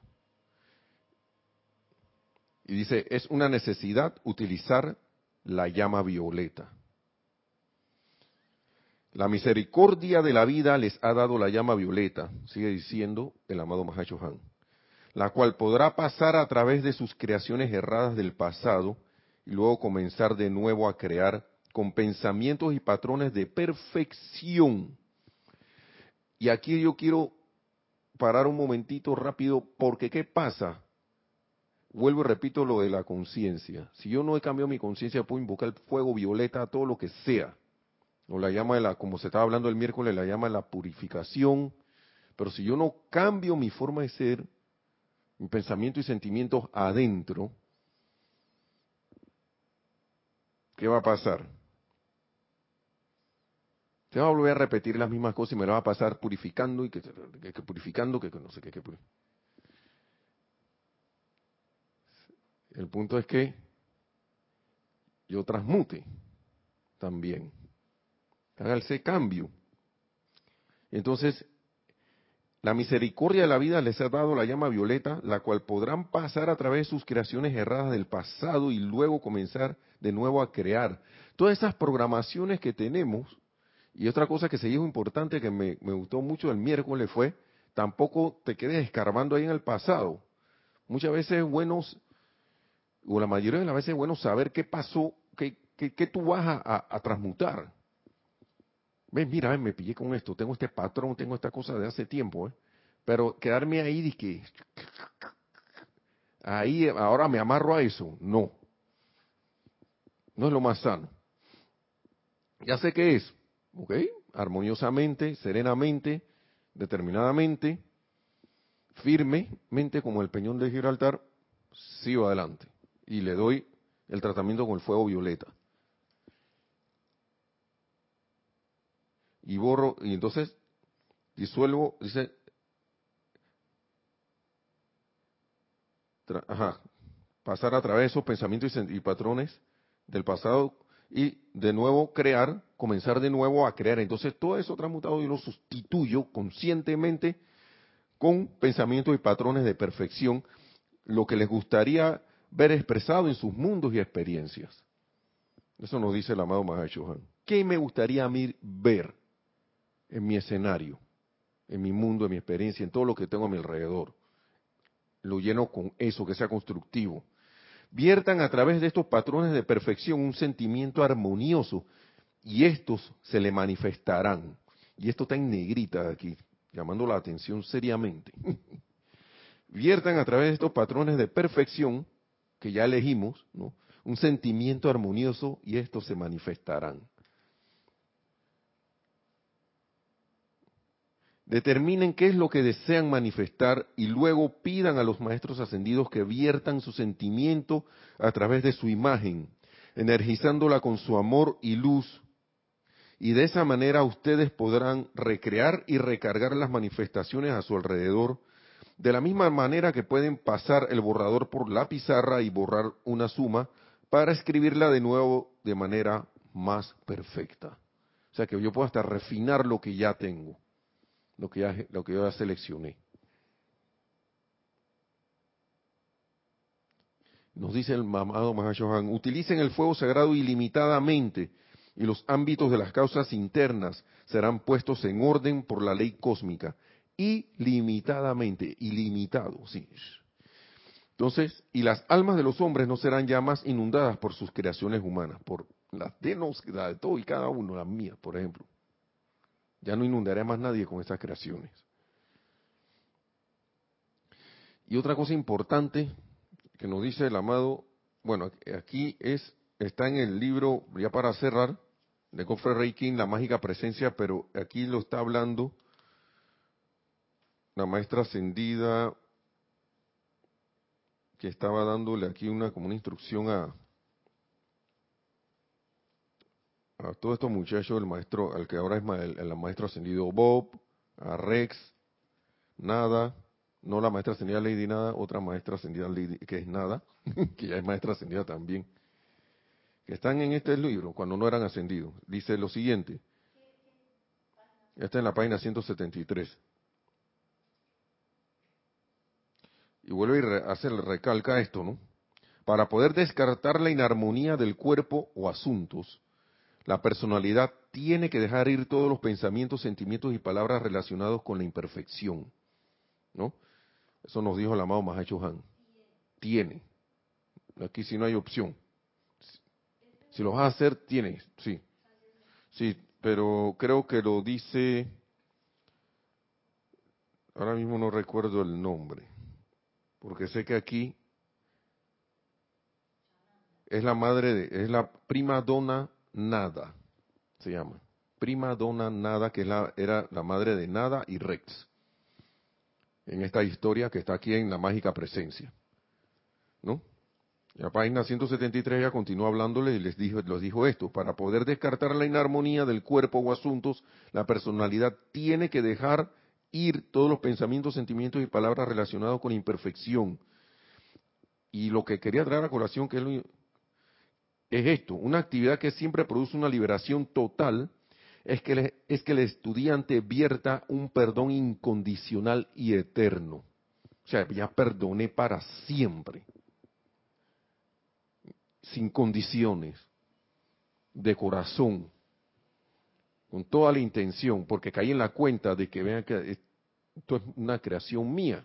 Y dice, es una necesidad utilizar la llama violeta. La misericordia de la vida les ha dado la llama violeta, sigue diciendo el amado Mahacho Han, la cual podrá pasar a través de sus creaciones erradas del pasado y luego comenzar de nuevo a crear con pensamientos y patrones de perfección. Y aquí yo quiero parar un momentito rápido, porque ¿qué pasa? Vuelvo y repito lo de la conciencia. Si yo no he cambiado mi conciencia, puedo invocar el fuego violeta, todo lo que sea o la llama de la, como se estaba hablando el miércoles, la llama la purificación. Pero si yo no cambio mi forma de ser, mi pensamiento y sentimientos adentro, ¿qué va a pasar? Se va a volver a repetir las mismas cosas y me va a pasar purificando y que, purificando, que, que no sé qué. Que, el punto es que yo transmute también haga ese cambio. Entonces, la misericordia de la vida les ha dado la llama violeta, la cual podrán pasar a través de sus creaciones erradas del pasado y luego comenzar de nuevo a crear. Todas esas programaciones que tenemos, y otra cosa que se dijo importante que me, me gustó mucho el miércoles fue, tampoco te quedes escarbando ahí en el pasado. Muchas veces es bueno, o la mayoría de las veces es bueno saber qué pasó, qué, qué, tú vas a, a transmutar. Ven, mira, me pillé con esto, tengo este patrón, tengo esta cosa de hace tiempo, ¿eh? Pero quedarme ahí de que ahí ahora me amarro a eso, no. No es lo más sano. Ya sé qué es, ¿ok? Armoniosamente, serenamente, determinadamente, firmemente como el peñón de Gibraltar, sigo adelante y le doy el tratamiento con el fuego violeta. Y borro, y entonces disuelvo, dice, ajá, pasar a través de esos pensamientos y, patrones del pasado y de nuevo crear, comenzar de nuevo a crear. Entonces todo eso transmutado yo lo sustituyo conscientemente con pensamientos y patrones de perfección, lo que les gustaría ver expresado en sus mundos y experiencias. Eso nos dice el amado Mahashohan. ¿Qué me gustaría a mí ver en mi escenario, en mi mundo, en mi experiencia, en todo lo que tengo a mi alrededor? Lo lleno con eso, que sea constructivo. Viertan a través de estos patrones de perfección un sentimiento armonioso y estos se le manifestarán. Y esto está en negrita aquí, llamando la atención seriamente. Viertan a través de estos patrones de perfección que ya elegimos, ¿no? un sentimiento armonioso y estos se manifestarán. Determinen qué es lo que desean manifestar y luego pidan a los maestros ascendidos que viertan su sentimiento a través de su imagen, energizándola con su amor y luz. Y de esa manera ustedes podrán recrear y recargar las manifestaciones a su alrededor, de la misma manera que pueden pasar el borrador por la pizarra y borrar una suma para escribirla de nuevo de manera más perfecta. O sea que yo puedo hasta refinar lo que ya tengo, lo que lo que yo ya seleccioné. Nos dice el mamado Mahashohan, utilicen el fuego sagrado ilimitadamente y los ámbitos de las causas internas serán puestos en orden por la ley cósmica. Ilimitadamente, ilimitado, sí. Entonces, y las almas de los hombres no serán ya más inundadas por sus creaciones humanas, por las de, nos, de todo y cada uno, las mías, por ejemplo. Ya no inundaré más nadie con estas creaciones. Y otra cosa importante que nos dice el amado, bueno, aquí es, está en el libro, ya para cerrar, de Gofre Reikin, La Mágica Presencia, pero aquí lo está hablando la maestra ascendida que estaba dándole aquí una como una instrucción a a todos estos muchachos, el maestro, al que ahora es el, maestro ascendido Bob, a Rex, Nada, no la maestra ascendida Lady Nada, otra maestra ascendida Lady, que es Nada, que ya es maestra ascendida también, que están en este libro cuando no eran ascendidos. Dice lo siguiente, está en la página 173. y vuelve a hacer, recalca esto, ¿no? Para poder descartar la inarmonía del cuerpo o asuntos, la personalidad tiene que dejar ir todos los pensamientos, sentimientos y palabras relacionados con la imperfección, ¿no? Eso nos dijo el amado Mahacho Han. Tiene. Aquí si no hay opción. Si lo vas a hacer, tiene, sí. Sí, pero creo que lo dice, ahora mismo no recuerdo el nombre porque sé que aquí es la madre de, es la prima dona nada, se llama. Prima dona nada, que la, era la madre de nada y Rex. En esta historia que está aquí en la mágica presencia. ¿No? La página 173 ya continuó hablándole y les dijo, dijo esto, para poder descartar la inarmonía del cuerpo o asuntos, la personalidad tiene que dejar ir todos los pensamientos, sentimientos y palabras relacionados con imperfección. Y lo que quería traer a colación que es, es esto, una actividad que siempre produce una liberación total, es que, es que el estudiante vierta un perdón incondicional y eterno. O sea, ya perdoné para siempre, sin condiciones, de corazón, con toda la intención, porque caí en la cuenta de que vean que esto es una creación mía.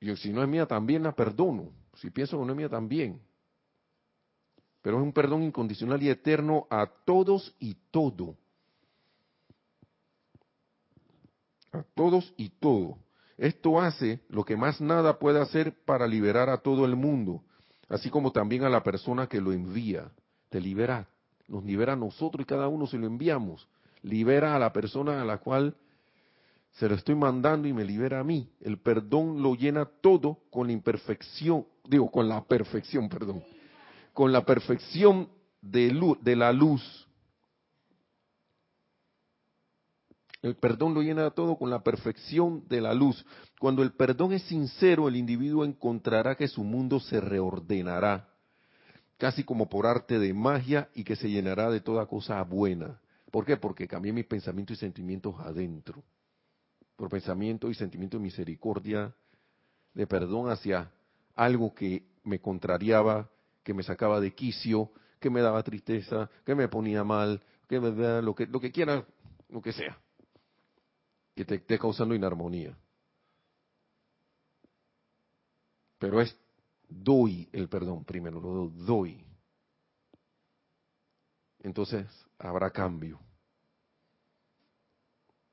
Y si no es mía, también la perdono. Si pienso que no es mía, también. Pero es un perdón incondicional y eterno a todos y todo. A todos y todo. Esto hace lo que más nada puede hacer para liberar a todo el mundo, así como también a la persona que lo envía. Te libera, nos libera a nosotros y cada uno se lo enviamos libera a la persona a la cual se lo estoy mandando y me libera a mí. El perdón lo llena todo con la imperfección, digo, con la perfección, perdón, con la perfección de, luz, de la luz. El perdón lo llena todo con la perfección de la luz. Cuando el perdón es sincero, el individuo encontrará que su mundo se reordenará, casi como por arte de magia, y que se llenará de toda cosa buena. ¿Por qué? Porque cambié mis pensamientos y sentimientos adentro. Por pensamiento y sentimiento de misericordia, de perdón hacia algo que me contrariaba, que me sacaba de quicio, que me daba tristeza, que me ponía mal, que me da lo que, lo que quiera, lo que sea, que te esté causando inarmonía. Pero es doy el perdón primero, lo doy. Entonces habrá cambio.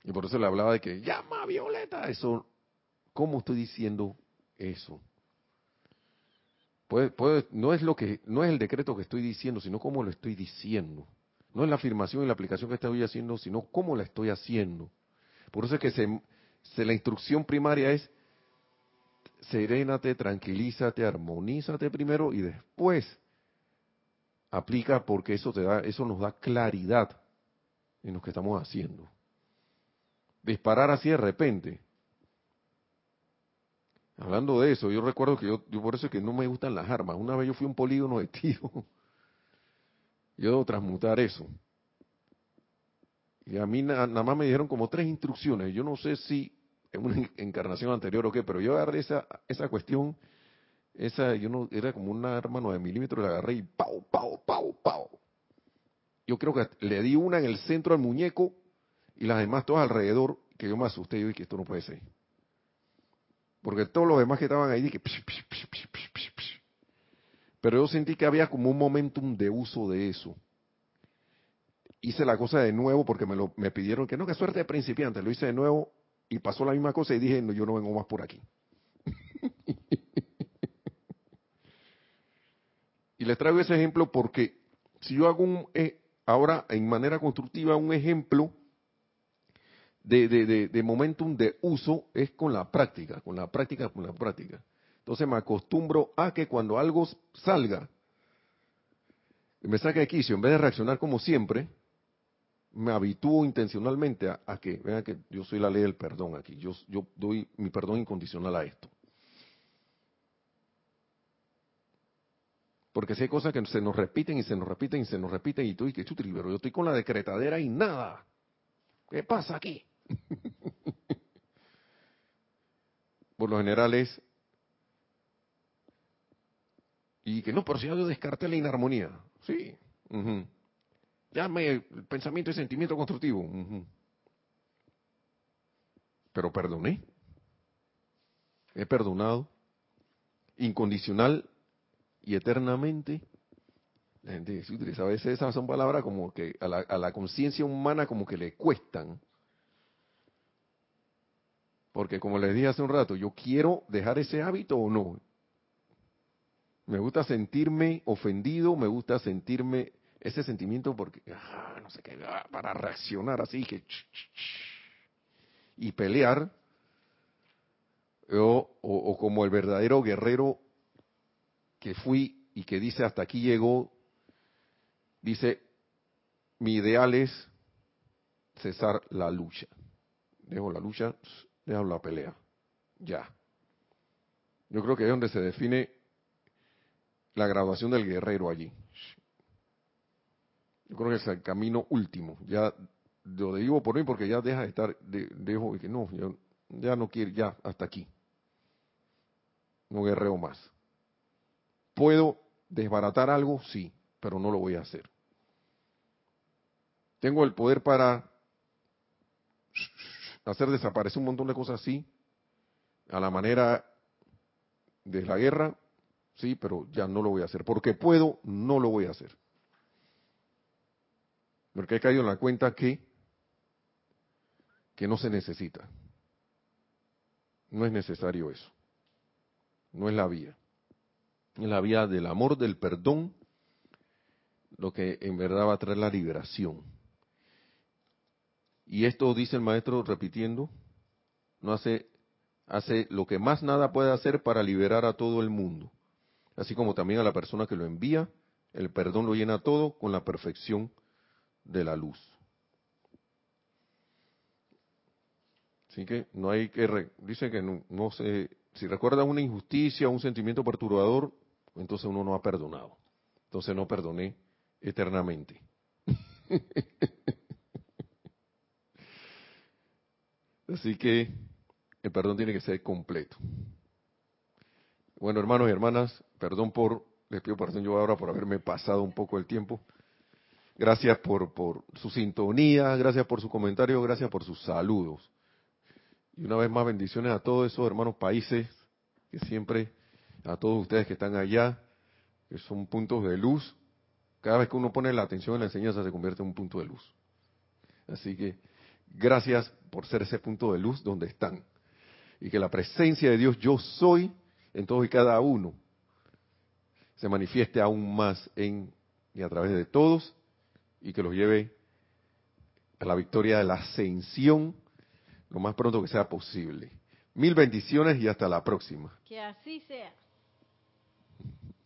Y por eso le hablaba de que llama a Violeta. Eso, ¿cómo estoy diciendo eso? No es lo que, no es el decreto que estoy diciendo, sino cómo lo estoy diciendo. No es la afirmación y la aplicación que estoy haciendo, sino cómo la estoy haciendo. Por eso es que se, la instrucción primaria es serénate, tranquilízate, armonízate primero y después aplica porque eso te da, eso nos da claridad en lo que estamos haciendo. Disparar así de repente. Hablando de eso, yo recuerdo que yo, yo por eso es que no me gustan las armas. Una vez yo fui a un polígono de tiro. Yo debo transmutar eso. Y a mí nada más me dijeron como tres instrucciones. Yo no sé si en una encarnación anterior o qué, pero yo agarré esa, esa cuestión, esa, yo no, era como una arma 9 milímetros, la agarré y pau, pau, pau, pau. Yo creo que le di una en el centro al muñeco y las demás todas alrededor, que yo me asusté, yo dije, esto no puede ser. Porque todos los demás que estaban ahí, dije, pero yo sentí que había como un momentum de uso de eso hice la cosa de nuevo porque me, lo, me pidieron que no, que suerte de principiante. Lo hice de nuevo y pasó la misma cosa y dije, no, yo no vengo más por aquí. y les traigo ese ejemplo porque si yo hago un, eh, ahora en manera constructiva un ejemplo de, de, de, momentum de uso es con la práctica, con la práctica, con la práctica. Entonces me acostumbro a que cuando algo salga, me saque de quicio, en vez de reaccionar como siempre, me habitúo intencionalmente a, que, vean que yo soy la ley del perdón aquí, yo, doy mi perdón incondicional a esto. Porque si hay cosas que se nos repiten y se nos repiten y se nos repiten y tú dices, chutri, pero yo estoy con la decretadera y nada. ¿Qué pasa aquí? Por lo general es, y que no, pero si yo descarté la inarmonía. Sí. Llame el pensamiento y sentimiento constructivo. Pero perdoné. He perdonado. Incondicional y eternamente. La gente utiliza a veces esas son palabras como que a la, a la conciencia humana como que le cuestan. Porque como les dije hace un rato, yo quiero dejar ese hábito o no. Me gusta sentirme ofendido, me gusta sentirme ese sentimiento porque, ah, no sé qué, ah, para reaccionar así que y pelear, o, o, como el verdadero guerrero que fui y que dice hasta aquí llegó, dice, mi ideal es cesar la lucha. Dejo la lucha, dejo la pelea. Ya. Yo creo que es donde se define la graduación del guerrero allí. Yo creo que es el camino último. Ya lo digo por mí porque ya deja de estar, de, dejo que no, yo ya no quiero, ya hasta aquí. No guerreo más. ¿Puedo desbaratar algo? Sí, pero no lo voy a hacer. ¿Tengo el poder para hacer desaparecer un montón de cosas? Sí. A la manera de la guerra, sí, pero ya no lo voy a hacer. Porque puedo, no lo voy a hacer. Porque he caído en la cuenta que, que no se necesita. No es necesario eso. No es la vía. Es la vía del amor, del perdón, lo que en verdad va a traer la liberación. Y esto dice el maestro repitiendo, no hace, hace lo que más nada puede hacer para liberar a todo el mundo. Así como también a la persona que lo envía, el perdón lo llena todo con la perfección de la luz. Así que no hay que, dice que no, no se, si recuerda una injusticia, un sentimiento perturbador, entonces uno no ha perdonado. Entonces no perdoné eternamente. Así que el perdón tiene que ser completo. Bueno, hermanos y hermanas, perdón por, les pido perdón yo ahora por haberme pasado un poco el tiempo. Gracias por, por su sintonía, gracias por su comentario, gracias por sus saludos. Y una vez más bendiciones a todos esos hermanos países que siempre, a todos ustedes que están allá, que son puntos de luz. Cada vez que uno pone la atención en la enseñanza se convierte en un punto de luz. Así que gracias por ser ese punto de luz donde están. Y que la presencia de Dios yo soy en todos y cada uno se manifieste aún más en y a través de todos y que los lleve a la victoria de la ascensión lo más pronto que sea posible. Mil bendiciones y hasta la próxima. Que así sea.